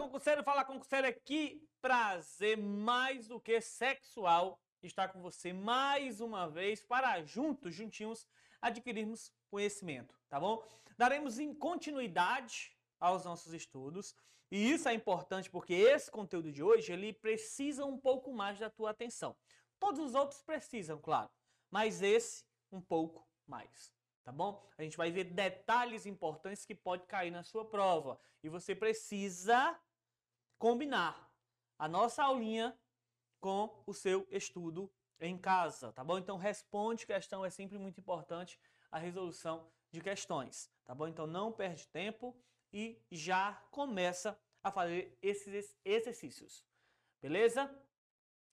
concurseiro, fala concurseiro aqui. Prazer mais do que sexual estar com você mais uma vez para juntos, juntinhos, adquirirmos conhecimento, tá bom? Daremos em continuidade aos nossos estudos e isso é importante porque esse conteúdo de hoje ele precisa um pouco mais da tua atenção. Todos os outros precisam, claro, mas esse um pouco mais tá bom? A gente vai ver detalhes importantes que pode cair na sua prova e você precisa combinar a nossa aulinha com o seu estudo em casa, tá bom? Então responde questão, é sempre muito importante a resolução de questões, tá bom? Então não perde tempo e já começa a fazer esses exercícios, beleza?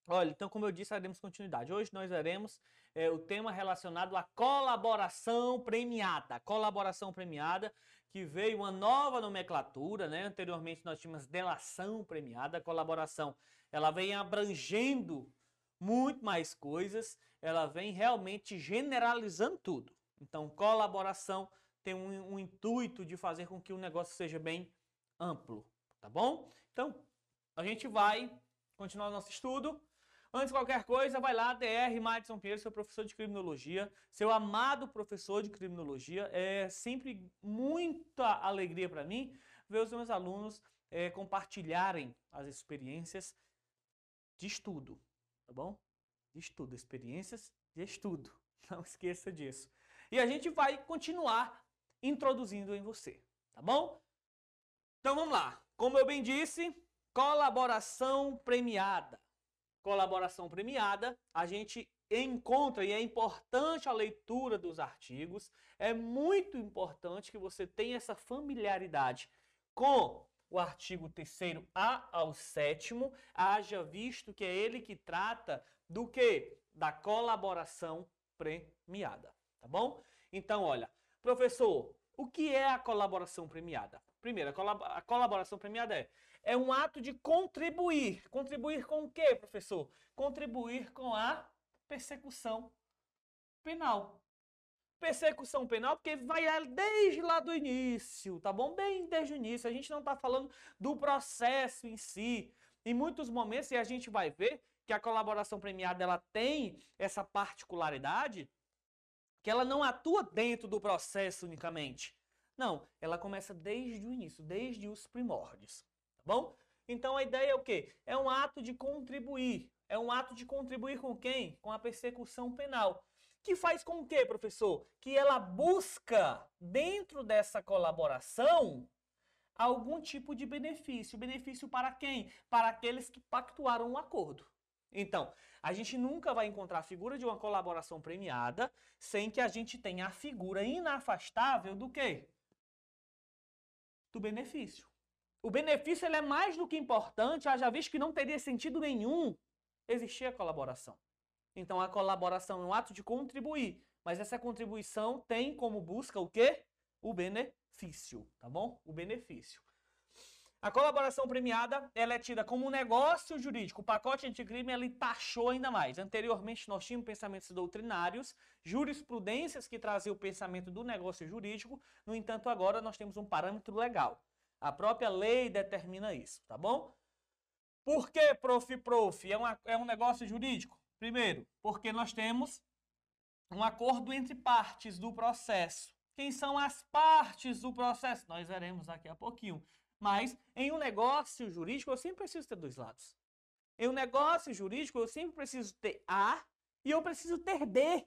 Olha, então como eu disse, daremos continuidade. Hoje nós veremos é, o tema relacionado à colaboração premiada. Colaboração premiada, que veio uma nova nomenclatura, né? Anteriormente nós tínhamos delação premiada, colaboração. Ela vem abrangendo muito mais coisas, ela vem realmente generalizando tudo. Então, colaboração tem um, um intuito de fazer com que o negócio seja bem amplo, tá bom? Então, a gente vai continuar nosso estudo. Antes de qualquer coisa, vai lá, DR Madison Pinheiro, seu professor de criminologia, seu amado professor de criminologia. É sempre muita alegria para mim ver os meus alunos é, compartilharem as experiências de estudo, tá bom? De estudo, experiências de estudo. Não esqueça disso. E a gente vai continuar introduzindo em você, tá bom? Então vamos lá. Como eu bem disse, colaboração premiada colaboração premiada, a gente encontra e é importante a leitura dos artigos, é muito importante que você tenha essa familiaridade com o artigo 3 A ao 7 haja visto que é ele que trata do que? Da colaboração premiada, tá bom? Então, olha, professor, o que é a colaboração premiada? Primeiro, a colaboração premiada é é um ato de contribuir. Contribuir com o quê, professor? Contribuir com a persecução penal. Persecução penal, porque vai desde lá do início, tá bom? Bem desde o início. A gente não está falando do processo em si. Em muitos momentos, e a gente vai ver que a colaboração premiada ela tem essa particularidade que ela não atua dentro do processo unicamente. Não, ela começa desde o início, desde os primórdios bom? Então a ideia é o quê? É um ato de contribuir. É um ato de contribuir com quem? Com a persecução penal. Que faz com o quê, professor? Que ela busca, dentro dessa colaboração, algum tipo de benefício. Benefício para quem? Para aqueles que pactuaram um acordo. Então, a gente nunca vai encontrar a figura de uma colaboração premiada sem que a gente tenha a figura inafastável do quê? Do benefício. O benefício ele é mais do que importante, haja visto que não teria sentido nenhum existir a colaboração. Então a colaboração é um ato de contribuir, mas essa contribuição tem como busca o quê? O benefício, tá bom? O benefício. A colaboração premiada ela é tida como um negócio jurídico. O pacote anticrime ele taxou ainda mais. Anteriormente nós tínhamos pensamentos doutrinários, jurisprudências que traziam o pensamento do negócio jurídico. No entanto, agora nós temos um parâmetro legal. A própria lei determina isso, tá bom? Por que prof, prof? É, uma, é um negócio jurídico? Primeiro, porque nós temos um acordo entre partes do processo. Quem são as partes do processo? Nós veremos daqui a pouquinho. Mas em um negócio jurídico eu sempre preciso ter dois lados. Em um negócio jurídico eu sempre preciso ter A e eu preciso ter B.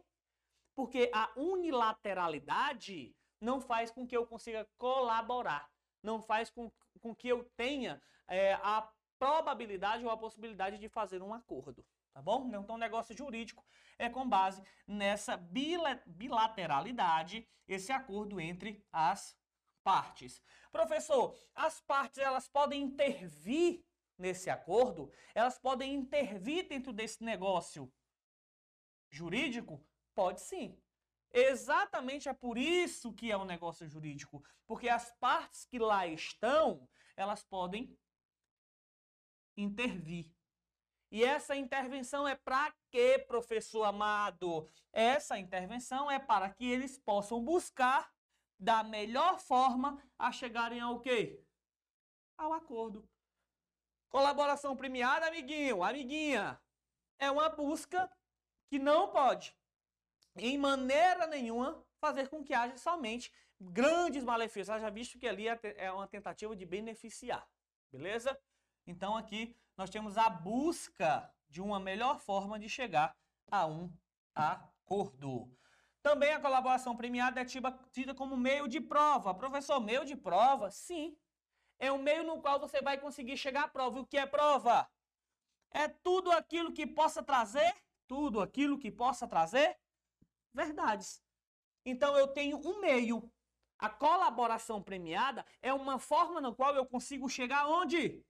Porque a unilateralidade não faz com que eu consiga colaborar não faz com, com que eu tenha é, a probabilidade ou a possibilidade de fazer um acordo. Tá bom? Então, o negócio jurídico é com base nessa bilateralidade, esse acordo entre as partes. Professor, as partes elas podem intervir nesse acordo? Elas podem intervir dentro desse negócio jurídico? Pode sim. Exatamente é por isso que é um negócio jurídico, porque as partes que lá estão, elas podem intervir. E essa intervenção é para quê, professor amado? Essa intervenção é para que eles possam buscar da melhor forma a chegarem ao quê? Ao acordo. Colaboração premiada, amiguinho, amiguinha, é uma busca que não pode, em maneira nenhuma, fazer com que haja somente grandes malefícios. Já visto que ali é, é uma tentativa de beneficiar, beleza? Então aqui nós temos a busca de uma melhor forma de chegar a um acordo. Também a colaboração premiada é tida como meio de prova. Professor, meio de prova? Sim. É um meio no qual você vai conseguir chegar à prova. E o que é prova? É tudo aquilo que possa trazer, tudo aquilo que possa trazer verdades. Então eu tenho um meio. A colaboração premiada é uma forma na qual eu consigo chegar onde?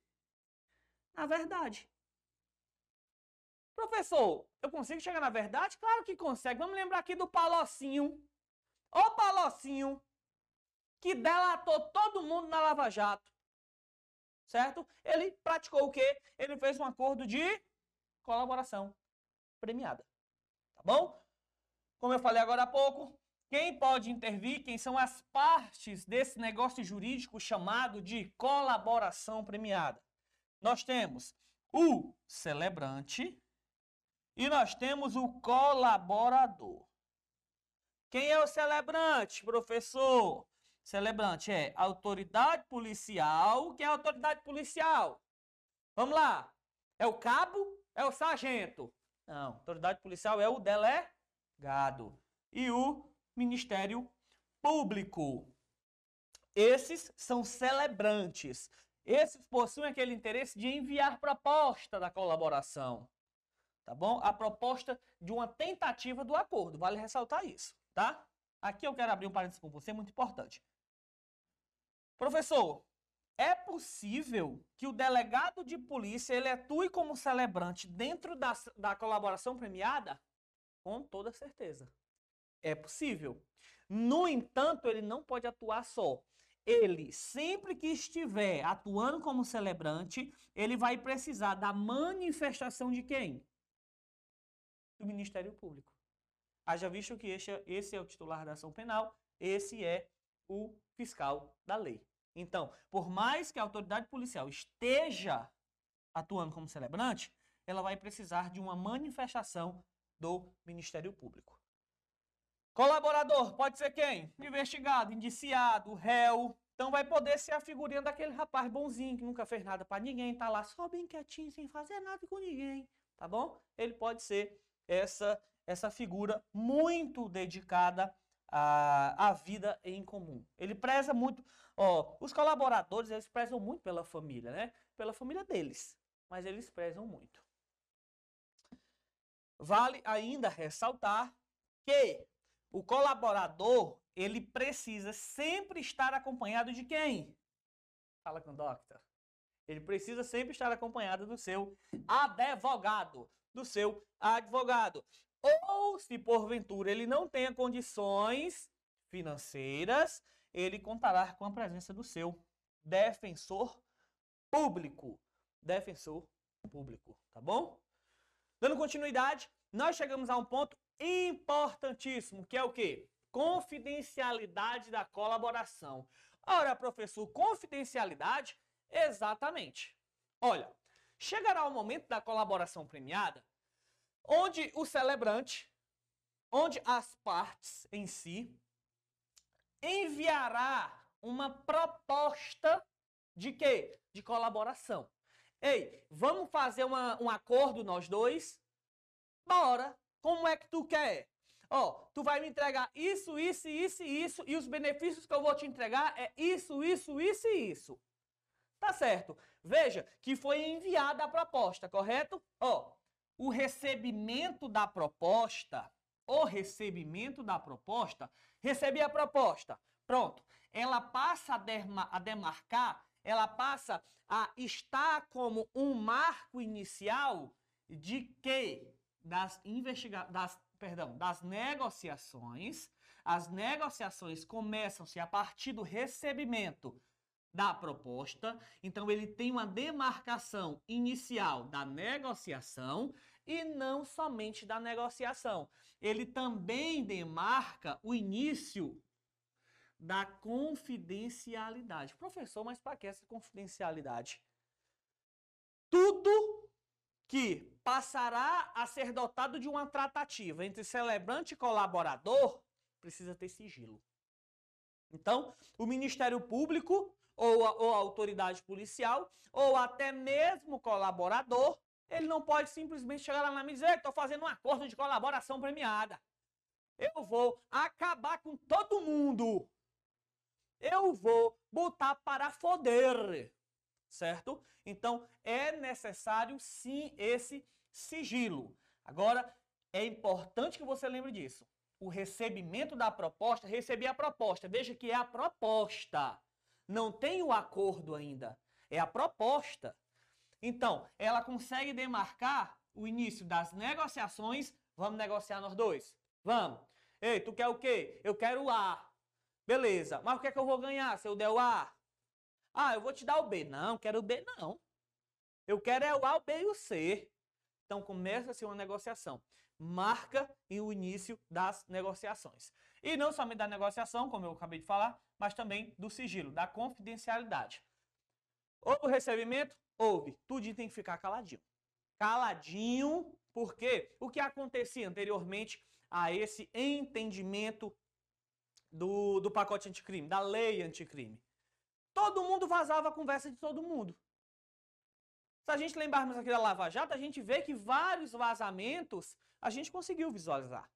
Na verdade. Professor, eu consigo chegar na verdade? Claro que consegue. Vamos lembrar aqui do Palocinho. O Palocinho que delatou todo mundo na Lava Jato. Certo? Ele praticou o quê? Ele fez um acordo de colaboração premiada. Tá bom? Como eu falei agora há pouco, quem pode intervir, quem são as partes desse negócio jurídico chamado de colaboração premiada? Nós temos o celebrante, e nós temos o colaborador. Quem é o celebrante, professor? Celebrante é autoridade policial. Quem é autoridade policial? Vamos lá. É o cabo? É o sargento? Não. Autoridade policial é o delegado. E o Ministério Público. Esses são celebrantes. Esses possuem aquele interesse de enviar proposta da colaboração tá bom? A proposta de uma tentativa do acordo, vale ressaltar isso, tá? Aqui eu quero abrir um parênteses com você, muito importante. Professor, é possível que o delegado de polícia ele atue como celebrante dentro da, da colaboração premiada? Com toda certeza. É possível. No entanto, ele não pode atuar só. Ele, sempre que estiver atuando como celebrante, ele vai precisar da manifestação de quem? do Ministério Público. Haja visto que esse, é, esse é o titular da ação penal, esse é o fiscal da lei. Então, por mais que a autoridade policial esteja atuando como celebrante, ela vai precisar de uma manifestação do Ministério Público. Colaborador pode ser quem? Investigado, indiciado, réu. Então vai poder ser a figurinha daquele rapaz bonzinho que nunca fez nada para ninguém, tá lá só bem quietinho, sem fazer nada com ninguém, tá bom? Ele pode ser essa, essa figura muito dedicada à, à vida em comum. Ele preza muito, ó, os colaboradores, eles prezam muito pela família, né? Pela família deles, mas eles prezam muito. Vale ainda ressaltar que o colaborador, ele precisa sempre estar acompanhado de quem? Fala com o doctor. Ele precisa sempre estar acompanhado do seu advogado do seu advogado. Ou se porventura ele não tenha condições financeiras, ele contará com a presença do seu defensor público. Defensor público, tá bom? Dando continuidade, nós chegamos a um ponto importantíssimo, que é o quê? Confidencialidade da colaboração. Ora, professor, confidencialidade? Exatamente. Olha, chegará o momento da colaboração premiada, onde o celebrante, onde as partes em si, enviará uma proposta de quê? De colaboração. Ei, vamos fazer uma, um acordo nós dois? Bora! Como é que tu quer? Ó, tu vai me entregar isso, isso, isso e isso, e os benefícios que eu vou te entregar é isso, isso, isso e isso. Tá certo. Veja que foi enviada a proposta, correto? Ó, o recebimento da proposta, o recebimento da proposta, recebi a proposta. Pronto. Ela passa a, a demarcar, ela passa a estar como um marco inicial de que das investiga das, perdão, das negociações, as negociações começam-se a partir do recebimento da proposta. Então, ele tem uma demarcação inicial da negociação e não somente da negociação. Ele também demarca o início da confidencialidade. Professor, mas para que essa confidencialidade? tudo que passará a ser dotado de uma tratativa entre celebrante e colaborador precisa ter sigilo. Então, o Ministério Público ou a, ou a autoridade policial ou até mesmo colaborador, ele não pode simplesmente chegar lá na mesa e estou fazendo um acordo de colaboração premiada. Eu vou acabar com todo mundo. Eu vou botar para foder certo? Então é necessário sim esse sigilo. Agora é importante que você lembre disso. O recebimento da proposta, receber a proposta. Veja que é a proposta. Não tem o acordo ainda. É a proposta. Então, ela consegue demarcar o início das negociações. Vamos negociar nós dois? Vamos. Ei, tu quer o quê? Eu quero o A. Beleza. Mas o que é que eu vou ganhar se eu der o A? Ah, eu vou te dar o B. Não, quero o B não. Eu quero é o A, o B e o C. Então começa-se uma negociação. Marca o início das negociações. E não somente da negociação, como eu acabei de falar, mas também do sigilo, da confidencialidade. Houve o recebimento? Houve. Tudinho tem que ficar caladinho. Caladinho, porque o que acontecia anteriormente a esse entendimento do, do pacote anticrime, da lei anticrime? Todo mundo vazava a conversa de todo mundo. Se a gente lembrarmos aqui da Lava Jato, a gente vê que vários vazamentos a gente conseguiu visualizar.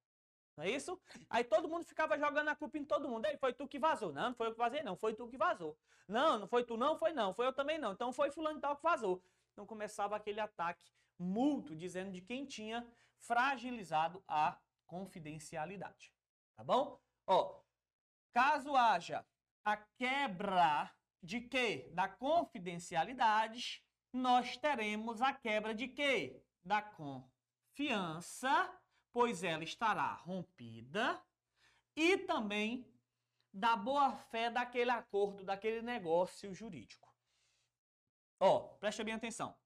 Não é isso? Aí todo mundo ficava jogando a culpa em todo mundo. Ei, foi tu que vazou. Não, não foi eu que vazei, não. Foi tu que vazou. Não, não foi tu, não. Foi não. Foi eu também, não. Então foi fulano tal que vazou. Então começava aquele ataque mútuo, dizendo de quem tinha fragilizado a confidencialidade. Tá bom? Ó, caso haja a quebra de quê? Da confidencialidade, nós teremos a quebra de quê? Da confiança, pois ela estará rompida, e também da boa-fé daquele acordo, daquele negócio jurídico. Ó, preste bem atenção.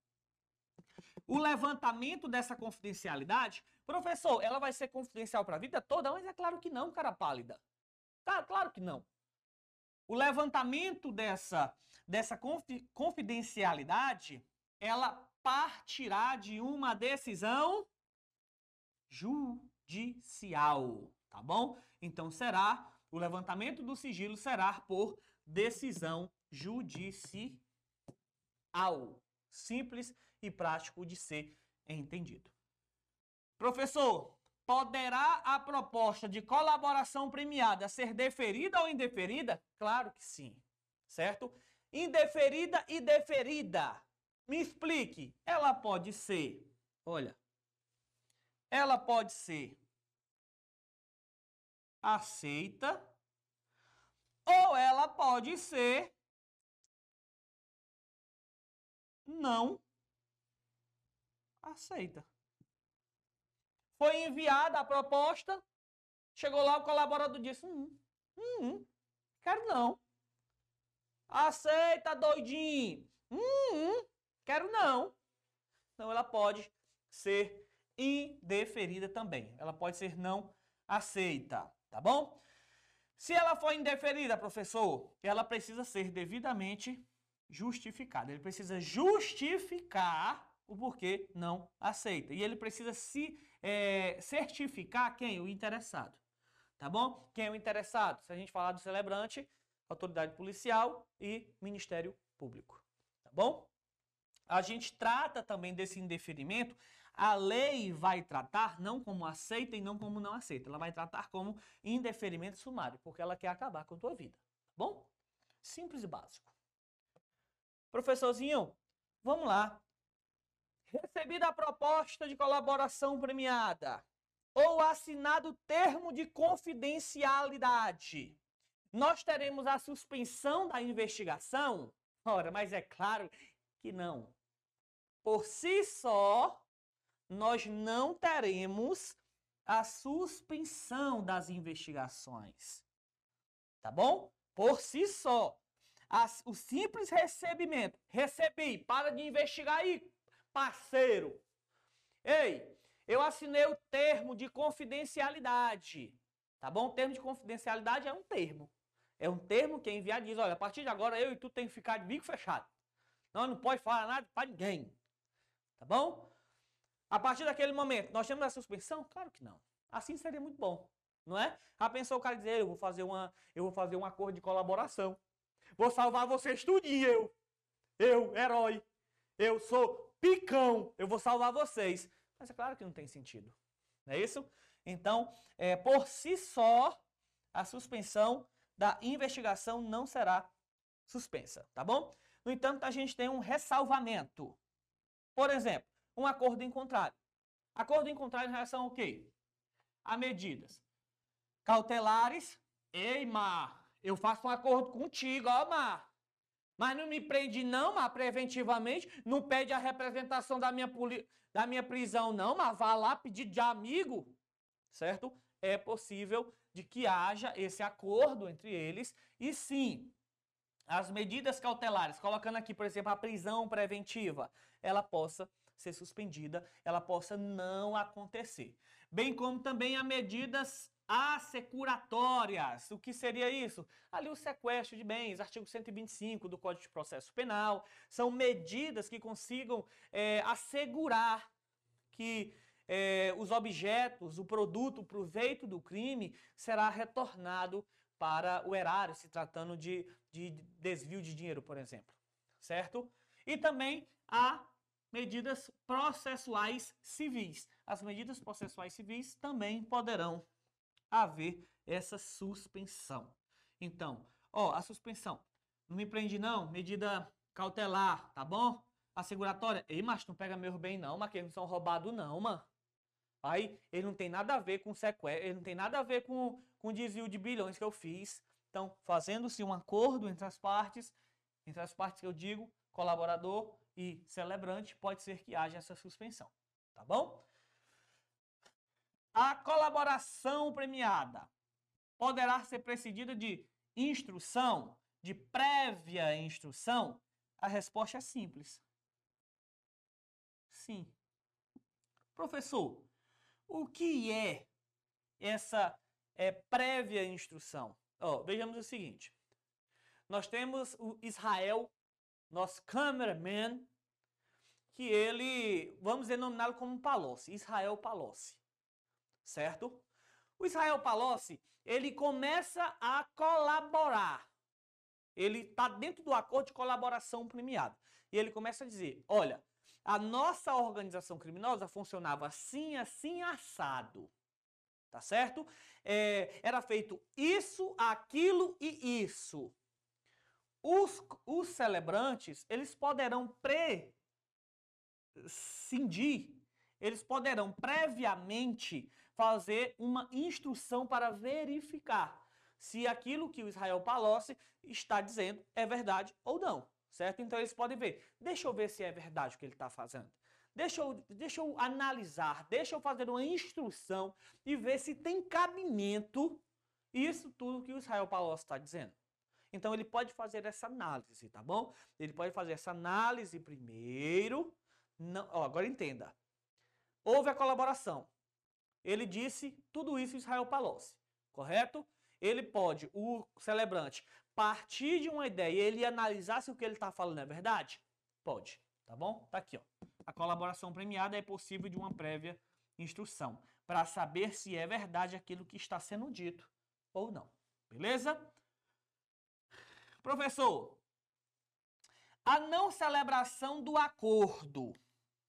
O levantamento dessa confidencialidade, professor, ela vai ser confidencial para a vida toda? Mas é claro que não, cara pálida. Claro, claro que não. O levantamento dessa, dessa confidencialidade, ela partirá de uma decisão judicial, tá bom? Então será, o levantamento do sigilo será por decisão judicial. Simples e prático de ser entendido. Professor, Poderá a proposta de colaboração premiada ser deferida ou indeferida? Claro que sim, certo? Indeferida e deferida. Me explique. Ela pode ser, olha, ela pode ser aceita ou ela pode ser não aceita. Foi enviada a proposta, chegou lá, o colaborador disse: hum, hum, hum quero não. Aceita, doidinho. Hum, hum, quero não. Então ela pode ser indeferida também. Ela pode ser não aceita, tá bom? Se ela for indeferida, professor, ela precisa ser devidamente justificada. Ele precisa justificar o porquê não aceita. E ele precisa se é, certificar quem? O interessado. Tá bom? Quem é o interessado? Se a gente falar do celebrante, autoridade policial e Ministério Público. Tá bom? A gente trata também desse indeferimento. A lei vai tratar não como aceita e não como não aceita. Ela vai tratar como indeferimento sumário, porque ela quer acabar com a tua vida. Tá bom? Simples e básico. Professorzinho, vamos lá. Recebida a proposta de colaboração premiada ou assinado termo de confidencialidade, nós teremos a suspensão da investigação? Ora, mas é claro que não. Por si só, nós não teremos a suspensão das investigações. Tá bom? Por si só. As, o simples recebimento, recebi, para de investigar aí, parceiro. Ei, eu assinei o termo de confidencialidade. Tá bom? O termo de confidencialidade é um termo. É um termo que é enviado diz, olha, a partir de agora eu e tu tem que ficar de bico fechado. Não, não pode falar nada para ninguém. Tá bom? A partir daquele momento, nós temos a suspensão? Claro que não. Assim seria muito bom, não é? Já pensou o cara dizer, eu vou fazer uma, eu vou fazer um acordo de colaboração. Vou salvar vocês tudinho, eu. Eu, herói. Eu sou picão. Eu vou salvar vocês. Mas é claro que não tem sentido. Não é isso? Então, é, por si só, a suspensão da investigação não será suspensa, tá bom? No entanto, a gente tem um ressalvamento. Por exemplo, um acordo em contrário. Acordo em contrário em relação ao quê? A medidas cautelares. Ei, Mar, eu faço um acordo contigo, ó, Mar. Mas não me prende não, Mar, preventivamente. Não pede a representação da minha, da minha prisão não, Mar. Vá lá pedir de amigo, certo? É possível de que haja esse acordo entre eles e sim, as medidas cautelares, colocando aqui, por exemplo, a prisão preventiva, ela possa ser suspendida, ela possa não acontecer. Bem como também as medidas assecuratórias. O que seria isso? Ali o sequestro de bens, artigo 125 do Código de Processo Penal, são medidas que consigam é, assegurar que é, os objetos, o produto, o proveito do crime será retornado para o erário, se tratando de, de desvio de dinheiro, por exemplo. Certo? E também há medidas processuais civis. As medidas processuais civis também poderão haver essa suspensão. Então, ó, a suspensão. Não me prende não, medida cautelar, tá bom? A seguratória, ei, mas não pega meus bens não, mas que eles não são roubados não, mano. Aí, ele não tem nada a ver com sequestro, ele não tem nada a ver com, com desvio de bilhões que eu fiz. Então, fazendo-se um acordo entre as partes, entre as partes que eu digo, colaborador e celebrante, pode ser que haja essa suspensão, tá bom? A colaboração premiada poderá ser precedida de instrução, de prévia instrução? A resposta é simples. Sim. Professor, o que é essa é, prévia instrução? Oh, vejamos o seguinte. Nós temos o Israel, nosso cameraman, que ele, vamos denominá-lo como Palocci, Israel Palocci certo? O Israel Palocci, ele começa a colaborar. Ele está dentro do acordo de colaboração premiada. E ele começa a dizer, olha, a nossa organização criminosa funcionava assim, assim, assado. Tá certo? É, era feito isso, aquilo e isso. Os, os celebrantes, eles poderão prescindir, eles poderão previamente fazer uma instrução para verificar se aquilo que o Israel Palocci está dizendo é verdade ou não, certo? Então eles podem ver, deixa eu ver se é verdade o que ele está fazendo. Deixa eu, deixa eu analisar, deixa eu fazer uma instrução e ver se tem cabimento isso tudo que o Israel Palocci está dizendo. Então ele pode fazer essa análise, tá bom? Ele pode fazer essa análise primeiro. Não, ó, agora entenda. Houve a colaboração. Ele disse tudo isso Israel Palocci, correto? Ele pode, o celebrante, partir de uma ideia e ele analisar se o que ele está falando é verdade? Pode, tá bom? Tá aqui, ó. A colaboração premiada é possível de uma prévia instrução, para saber se é verdade aquilo que está sendo dito ou não. Beleza? Professor, a não celebração do acordo,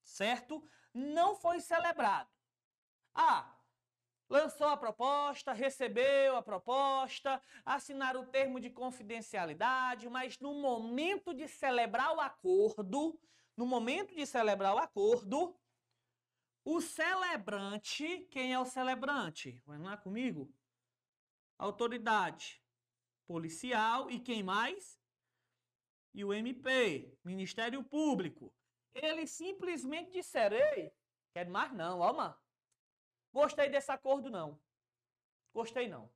certo? Não foi celebrado. Ah, lançou a proposta, recebeu a proposta, assinaram o termo de confidencialidade, mas no momento de celebrar o acordo, no momento de celebrar o acordo, o celebrante, quem é o celebrante? Vamos lá comigo? Autoridade policial e quem mais? E o MP, Ministério Público. Eles simplesmente disseram, ei, quer mais não, ó, mano. Gostei desse acordo, não. Gostei, não.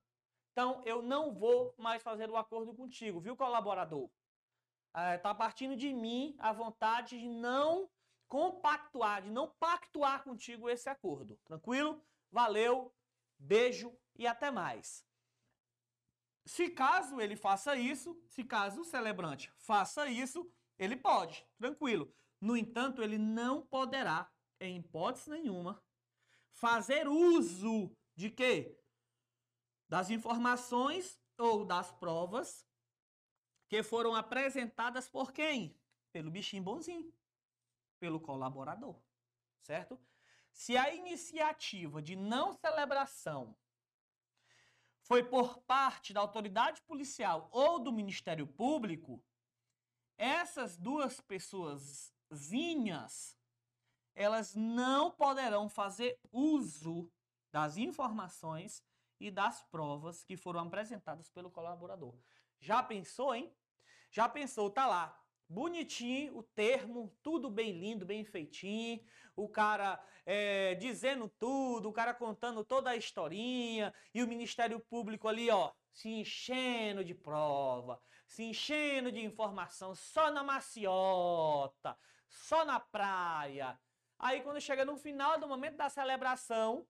Então, eu não vou mais fazer o acordo contigo, viu, colaborador? Está é, partindo de mim a vontade de não compactuar, de não pactuar contigo esse acordo. Tranquilo? Valeu, beijo e até mais. Se caso ele faça isso, se caso o celebrante faça isso, ele pode, tranquilo. No entanto, ele não poderá, em hipótese nenhuma, fazer uso de quê? Das informações ou das provas que foram apresentadas por quem? Pelo bichinho bonzinho, pelo colaborador, certo? Se a iniciativa de não celebração foi por parte da autoridade policial ou do Ministério Público, essas duas pessoaszinhas, elas não poderão fazer uso das informações e das provas que foram apresentadas pelo colaborador. Já pensou, hein? Já pensou, tá lá, bonitinho o termo, tudo bem lindo, bem feitinho, o cara é, dizendo tudo, o cara contando toda a historinha e o Ministério Público ali, ó, se enchendo de prova, se enchendo de informação, só na maciota, só na praia. Aí quando chega no final do momento da celebração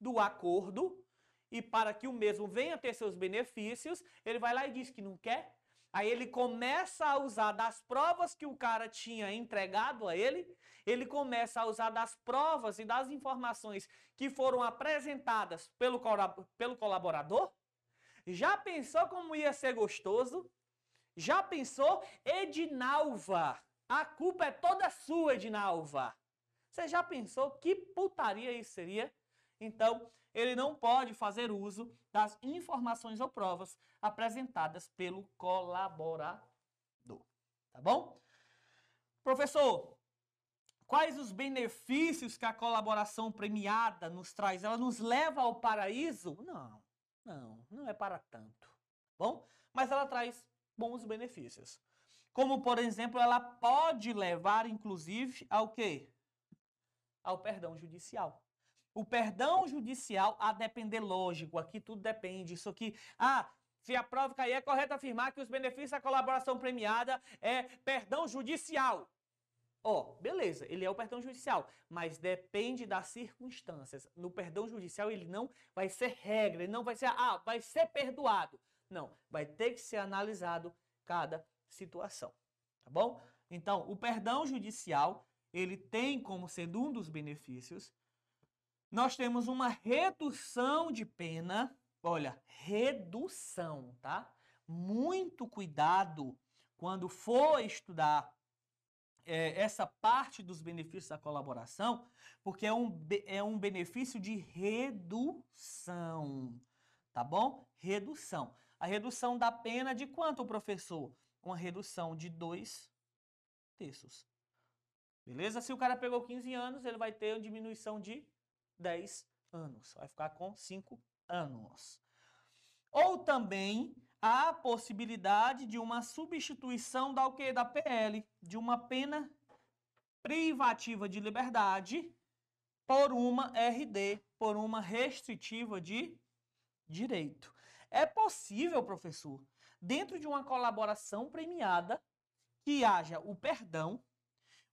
do acordo, e para que o mesmo venha ter seus benefícios, ele vai lá e diz que não quer. Aí ele começa a usar das provas que o cara tinha entregado a ele, ele começa a usar das provas e das informações que foram apresentadas pelo, pelo colaborador. Já pensou como ia ser gostoso? Já pensou? Edinalva, a culpa é toda sua, Edinalva. Você já pensou que putaria isso seria? Então, ele não pode fazer uso das informações ou provas apresentadas pelo colaborador. Tá bom? Professor, quais os benefícios que a colaboração premiada nos traz? Ela nos leva ao paraíso? Não, não, não é para tanto. Bom, mas ela traz bons benefícios. Como, por exemplo, ela pode levar, inclusive, ao quê? Ao perdão judicial. O perdão judicial, a depender, lógico, aqui tudo depende. Isso aqui, ah, se a prova cair, é correto afirmar que os benefícios da colaboração premiada é perdão judicial. Ó, oh, beleza, ele é o perdão judicial, mas depende das circunstâncias. No perdão judicial, ele não vai ser regra, ele não vai ser, ah, vai ser perdoado. Não, vai ter que ser analisado cada situação, tá bom? Então, o perdão judicial, ele tem como sendo um dos benefícios nós temos uma redução de pena. Olha, redução, tá? Muito cuidado quando for estudar é, essa parte dos benefícios da colaboração, porque é um, é um benefício de redução, tá bom? Redução. A redução da pena de quanto, professor? Uma redução de dois terços. Beleza? Se o cara pegou 15 anos, ele vai ter uma diminuição de 10 anos. Vai ficar com 5 anos. Ou também a possibilidade de uma substituição da o quê? Da PL, de uma pena privativa de liberdade por uma RD, por uma restritiva de direito. É possível, professor, dentro de uma colaboração premiada, que haja o perdão,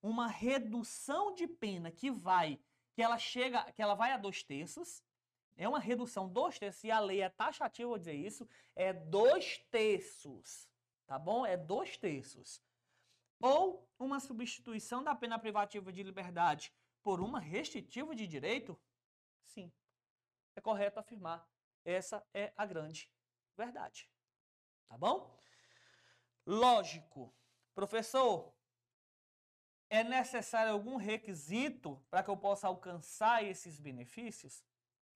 uma redução de pena que vai que ela chega, que ela vai a dois terços, é uma redução dois terços, e a lei é taxativa, vou dizer isso, é dois terços, tá bom? É dois terços. Ou uma substituição da pena privativa de liberdade por uma restritiva de direito? Sim, é correto afirmar. Essa é a grande verdade. Tá bom? Lógico. Professor, é necessário algum requisito para que eu possa alcançar esses benefícios?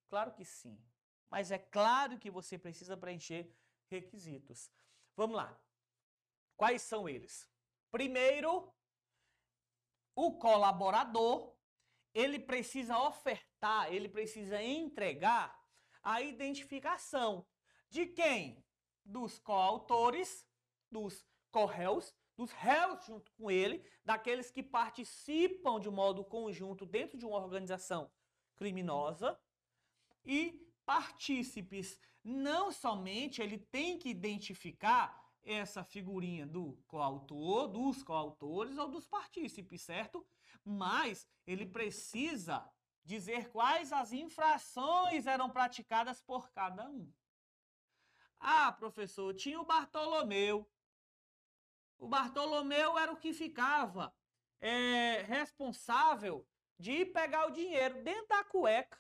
Claro que sim. Mas é claro que você precisa preencher requisitos. Vamos lá. Quais são eles? Primeiro, o colaborador, ele precisa ofertar, ele precisa entregar a identificação de quem? Dos coautores, dos corréus dos réus junto com ele, daqueles que participam de modo conjunto dentro de uma organização criminosa e partícipes. Não somente ele tem que identificar essa figurinha do coautor, dos coautores ou dos partícipes, certo? Mas ele precisa dizer quais as infrações eram praticadas por cada um. Ah, professor, tinha o Bartolomeu, o Bartolomeu era o que ficava é, responsável de pegar o dinheiro dentro da cueca.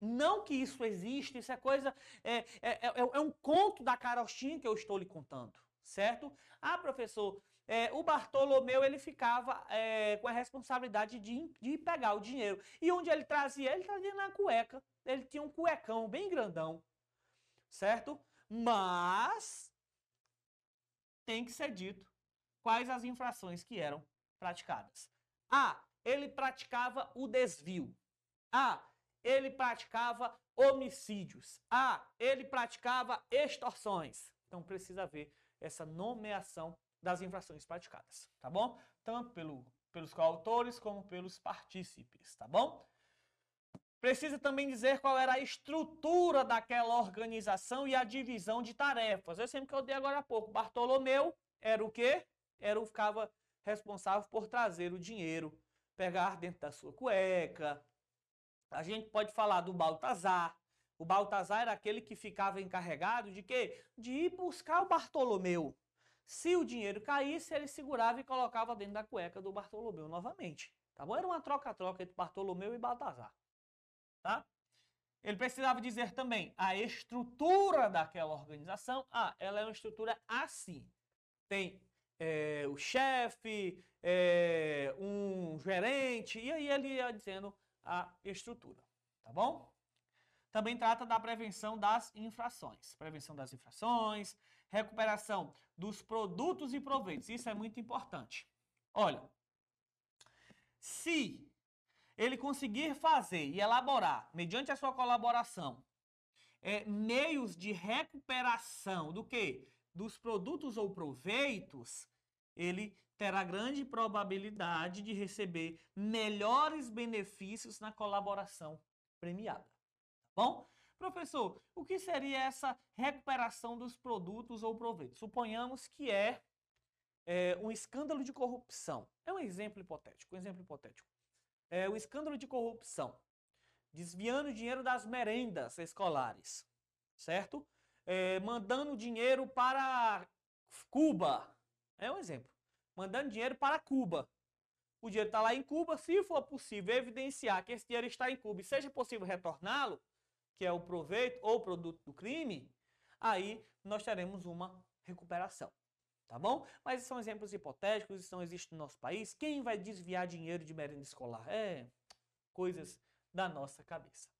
Não que isso existe, isso é coisa. É, é, é, é um conto da carochinha que eu estou lhe contando, certo? Ah, professor, é, o Bartolomeu ele ficava é, com a responsabilidade de, de pegar o dinheiro. E onde ele trazia? Ele trazia na cueca. Ele tinha um cuecão bem grandão, certo? Mas tem que ser dito quais as infrações que eram praticadas. A. Ele praticava o desvio. A. Ele praticava homicídios. A. Ele praticava extorsões. Então precisa ver essa nomeação das infrações praticadas, tá bom? Tanto pelo, pelos coautores como pelos partícipes, tá bom? Precisa também dizer qual era a estrutura daquela organização e a divisão de tarefas. Eu sempre que eu dei agora há pouco, Bartolomeu era o quê? Era o ficava responsável por trazer o dinheiro, pegar dentro da sua cueca. A gente pode falar do Baltazar. O Baltazar era aquele que ficava encarregado de quê? De ir buscar o Bartolomeu. Se o dinheiro caísse, ele segurava e colocava dentro da cueca do Bartolomeu novamente. Tá bom? Era uma troca-troca entre Bartolomeu e Baltazar. Tá? Ele precisava dizer também a estrutura daquela organização. Ah, ela é uma estrutura assim. Tem é, o chefe, é, um gerente, e aí ele ia dizendo a estrutura. Tá bom? Também trata da prevenção das infrações. Prevenção das infrações, recuperação dos produtos e proveitos. Isso é muito importante. Olha, se ele conseguir fazer e elaborar, mediante a sua colaboração, é, meios de recuperação do que? Dos produtos ou proveitos, ele terá grande probabilidade de receber melhores benefícios na colaboração premiada. Tá bom? Professor, o que seria essa recuperação dos produtos ou proveitos? Suponhamos que é, é um escândalo de corrupção. É um exemplo hipotético, um exemplo hipotético. É o escândalo de corrupção, desviando dinheiro das merendas escolares, certo? É, mandando dinheiro para Cuba. É um exemplo. Mandando dinheiro para Cuba. O dinheiro está lá em Cuba. Se for possível evidenciar que esse dinheiro está em Cuba e seja possível retorná-lo, que é o proveito ou produto do crime, aí nós teremos uma recuperação. Tá bom? Mas são exemplos hipotéticos, isso não existe no nosso país. Quem vai desviar dinheiro de merenda escolar? É coisas da nossa cabeça.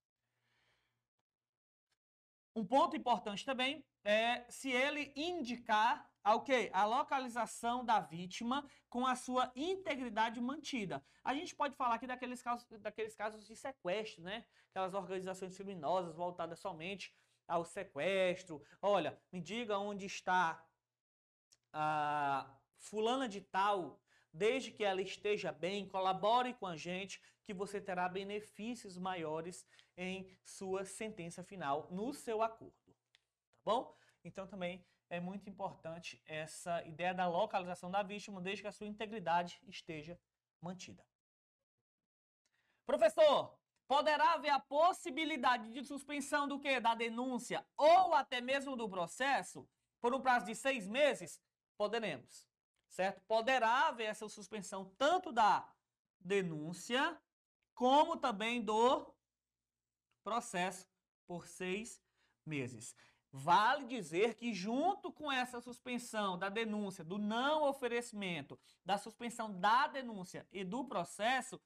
Um ponto importante também é se ele indicar a, localização da vítima com a sua integridade mantida. A gente pode falar aqui daqueles casos, daqueles casos de sequestro, né? Aquelas organizações criminosas voltadas somente ao sequestro. Olha, me diga onde está a fulana de tal, desde que ela esteja bem, colabore com a gente, que você terá benefícios maiores em sua sentença final, no seu acordo. Tá bom? Então também é muito importante essa ideia da localização da vítima, desde que a sua integridade esteja mantida. Professor, poderá haver a possibilidade de suspensão do que? Da denúncia ou até mesmo do processo por um prazo de seis meses? Poderemos, certo? Poderá haver essa suspensão tanto da denúncia como também do processo por seis meses. Vale dizer que, junto com essa suspensão da denúncia, do não oferecimento, da suspensão da denúncia e do processo,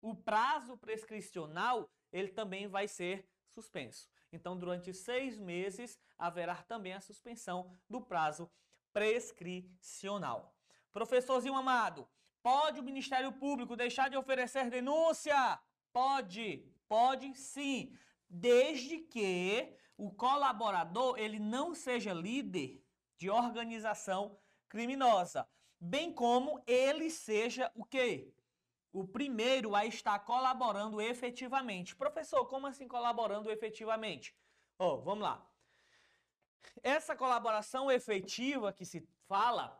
o prazo prescricional ele também vai ser suspenso. Então, durante seis meses, haverá também a suspensão do prazo prescricional. Professorzinho amado, pode o Ministério Público deixar de oferecer denúncia? Pode, pode sim, desde que o colaborador ele não seja líder de organização criminosa, bem como ele seja o quê? O primeiro a estar colaborando efetivamente. Professor, como assim colaborando efetivamente? Oh, vamos lá. Essa colaboração efetiva que se fala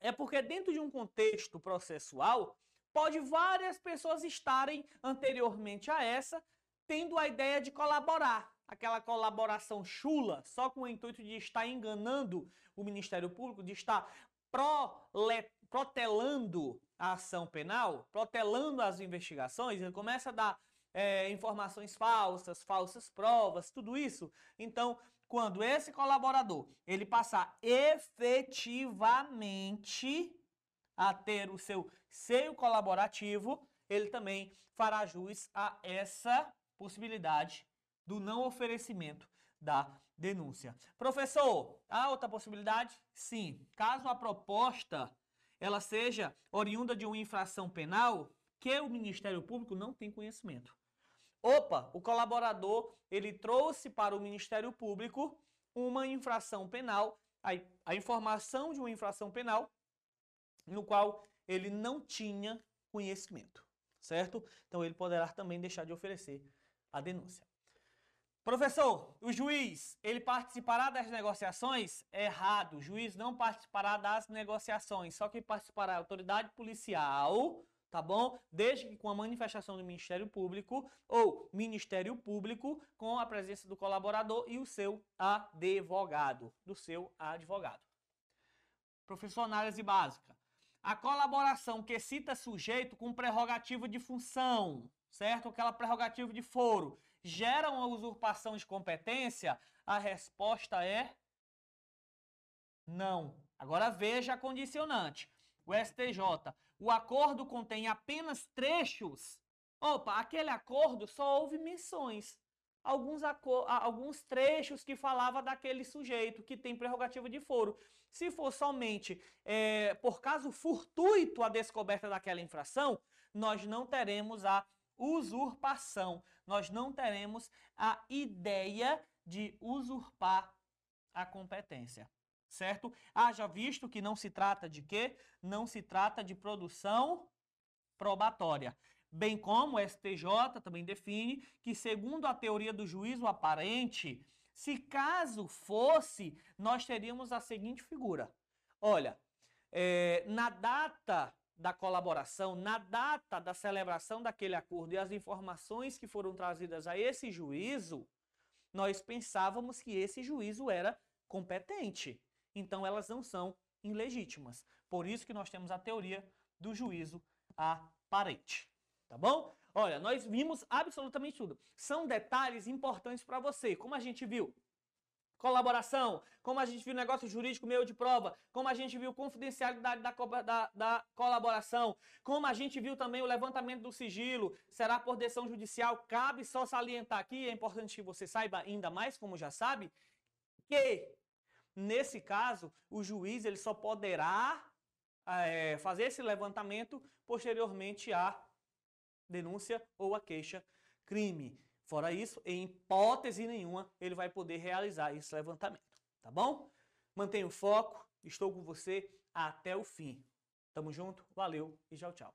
é porque dentro de um contexto processual pode várias pessoas estarem anteriormente a essa tendo a ideia de colaborar, aquela colaboração chula, só com o intuito de estar enganando o Ministério Público, de estar protelando a ação penal, protelando as investigações, ele começa a dar é, informações falsas, falsas provas, tudo isso. Então, quando esse colaborador ele passar efetivamente a ter o seu seio colaborativo, ele também fará jus a essa possibilidade do não oferecimento da denúncia. Professor, há outra possibilidade? Sim. Caso a proposta ela seja oriunda de uma infração penal que o Ministério Público não tem conhecimento. Opa, o colaborador ele trouxe para o Ministério Público uma infração penal, a, a informação de uma infração penal no qual ele não tinha conhecimento, certo? Então ele poderá também deixar de oferecer a denúncia. Professor, o juiz, ele participará das negociações? Errado. O juiz não participará das negociações, só que participará a autoridade policial, tá bom? Desde que com a manifestação do Ministério Público ou Ministério Público com a presença do colaborador e o seu advogado, do seu advogado. Professor, análise básica. A colaboração que cita sujeito com prerrogativa de função, certo? Aquela prerrogativa de foro geram a usurpação de competência? A resposta é não. Agora veja a condicionante. O STJ, o acordo contém apenas trechos. Opa, aquele acordo só houve menções. Alguns, alguns trechos que falava daquele sujeito que tem prerrogativa de foro. Se for somente é, por caso fortuito a descoberta daquela infração, nós não teremos a usurpação. Nós não teremos a ideia de usurpar a competência. Certo? Haja visto que não se trata de quê? Não se trata de produção probatória. Bem como o STJ também define que, segundo a teoria do juízo aparente, se caso fosse, nós teríamos a seguinte figura. Olha, é, na data da colaboração, na data da celebração daquele acordo e as informações que foram trazidas a esse juízo, nós pensávamos que esse juízo era competente. Então elas não são ilegítimas. Por isso que nós temos a teoria do juízo aparente. Tá bom? Olha, nós vimos absolutamente tudo. São detalhes importantes para você. Como a gente viu, colaboração, como a gente viu negócio jurídico meio de prova, como a gente viu confidencialidade da, da, da, colaboração, como a gente viu também o levantamento do sigilo, será por decisão judicial, cabe só salientar aqui, é importante que você saiba ainda mais, como já sabe, que nesse caso o juiz ele só poderá é, fazer esse levantamento posteriormente à denúncia ou à queixa crime. Fora isso, em hipótese nenhuma, ele vai poder realizar esse levantamento. Tá bom? Mantenha o foco, estou com você até o fim. Tamo junto, valeu e tchau, tchau.